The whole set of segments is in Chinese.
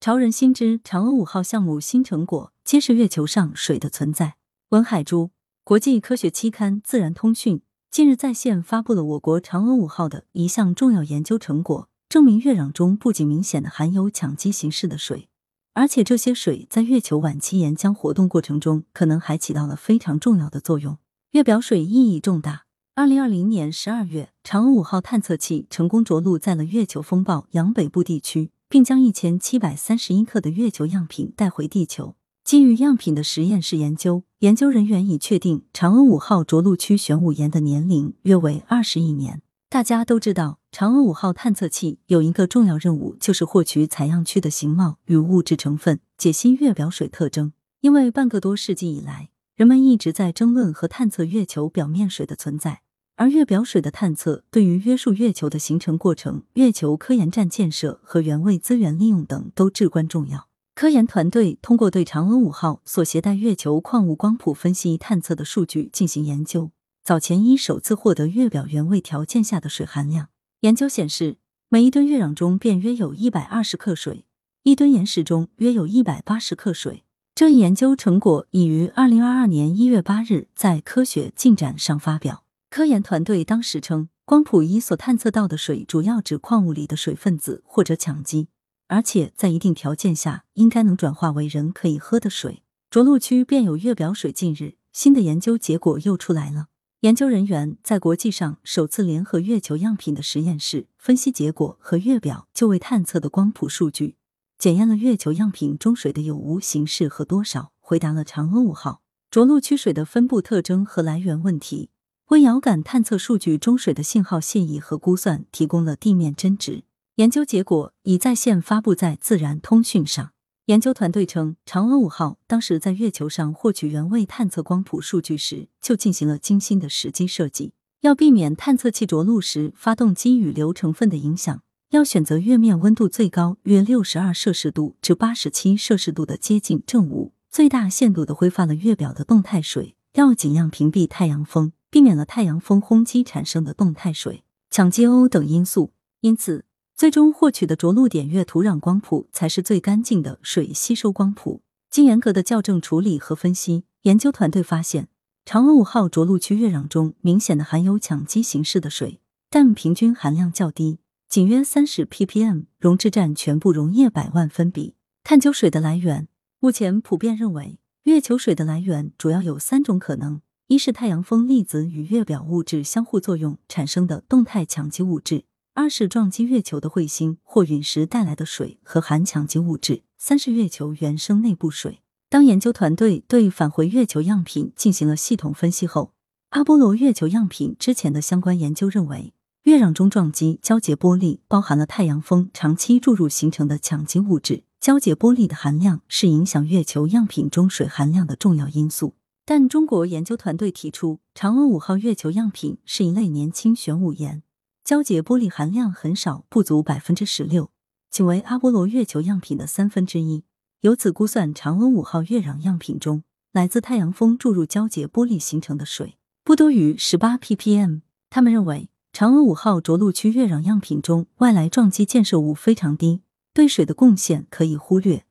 潮人心知嫦娥五号项目新成果，揭示月球上水的存在。文海珠，国际科学期刊《自然通讯》近日在线发布了我国嫦娥五号的一项重要研究成果，证明月壤中不仅明显的含有羟基形式的水，而且这些水在月球晚期岩浆活动过程中，可能还起到了非常重要的作用。月表水意义重大。二零二零年十二月，嫦娥五号探测器成功着陆在了月球风暴洋北部地区。并将一千七百三十一克的月球样品带回地球。基于样品的实验室研究，研究人员已确定嫦娥五号着陆区玄武岩的年龄约为二十亿年。大家都知道，嫦娥五号探测器有一个重要任务，就是获取采样区的形貌与物质成分，解析月表水特征。因为半个多世纪以来，人们一直在争论和探测月球表面水的存在。而月表水的探测对于约束月球的形成过程、月球科研站建设和原位资源利用等都至关重要。科研团队通过对嫦娥五号所携带月球矿物光谱分析探测的数据进行研究，早前已首次获得月表原位条件下的水含量。研究显示，每一吨月壤中便约有一百二十克水，一吨岩石中约有一百八十克水。这一研究成果已于二零二二年一月八日在《科学进展》上发表。科研团队当时称，光谱仪所探测到的水主要指矿物里的水分子或者羟基，而且在一定条件下应该能转化为人可以喝的水。着陆区便有月表水。近日，新的研究结果又出来了。研究人员在国际上首次联合月球样品的实验室分析结果和月表就位探测的光谱数据，检验了月球样品中水的有无形式和多少，回答了嫦娥五号着陆区水的分布特征和来源问题。为遥感探测数据中水的信号谢意和估算提供了地面真值。研究结果已在线发布在《自然通讯》上。研究团队称，嫦娥五号当时在月球上获取原位探测光谱数据时，就进行了精心的时机设计。要避免探测器着陆时发动机与流成分的影响，要选择月面温度最高约六十二摄氏度至八十七摄氏度的接近正午，最大限度的挥发了月表的动态水，要尽量屏蔽太阳风。避免了太阳风轰击产生的动态水、羟基欧等因素，因此最终获取的着陆点月土壤光谱才是最干净的水吸收光谱。经严格的校正处理和分析，研究团队发现，嫦娥五号着陆区月壤中明显的含有羟基形式的水，但平均含量较低，仅约三十 ppm，溶质占全部溶液百万分比。探究水的来源，目前普遍认为，月球水的来源主要有三种可能。一是太阳风粒子与月表物质相互作用产生的动态羟基物质；二是撞击月球的彗星或陨石带来的水和含羟基物质；三是月球原生内部水。当研究团队对返回月球样品进行了系统分析后，阿波罗月球样品之前的相关研究认为，月壤中撞击胶结玻璃包含了太阳风长期注入形成的羟基物质，胶结玻璃的含量是影响月球样品中水含量的重要因素。但中国研究团队提出，嫦娥五号月球样品是一类年轻玄武岩，胶结玻璃含量很少，不足百分之十六，仅为阿波罗月球样品的三分之一。由此估算，嫦娥五号月壤样品中来自太阳风注入胶结玻璃形成的水不多于十八 ppm。他们认为，嫦娥五号着陆区月壤样品中外来撞击建设物非常低，对水的贡献可以忽略，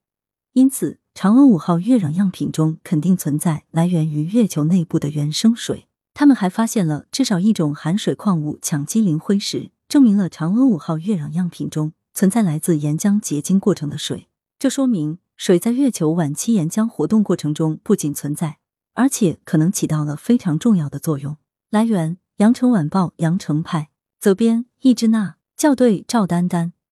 因此。嫦娥五号月壤样品中肯定存在来源于月球内部的原生水。他们还发现了至少一种含水矿物羟基磷灰石，证明了嫦娥五号月壤样品中存在来自岩浆结晶过程的水。这说明水在月球晚期岩浆活动过程中不仅存在，而且可能起到了非常重要的作用。来源：羊城晚报羊城派，责编：易之娜，校对：赵丹丹。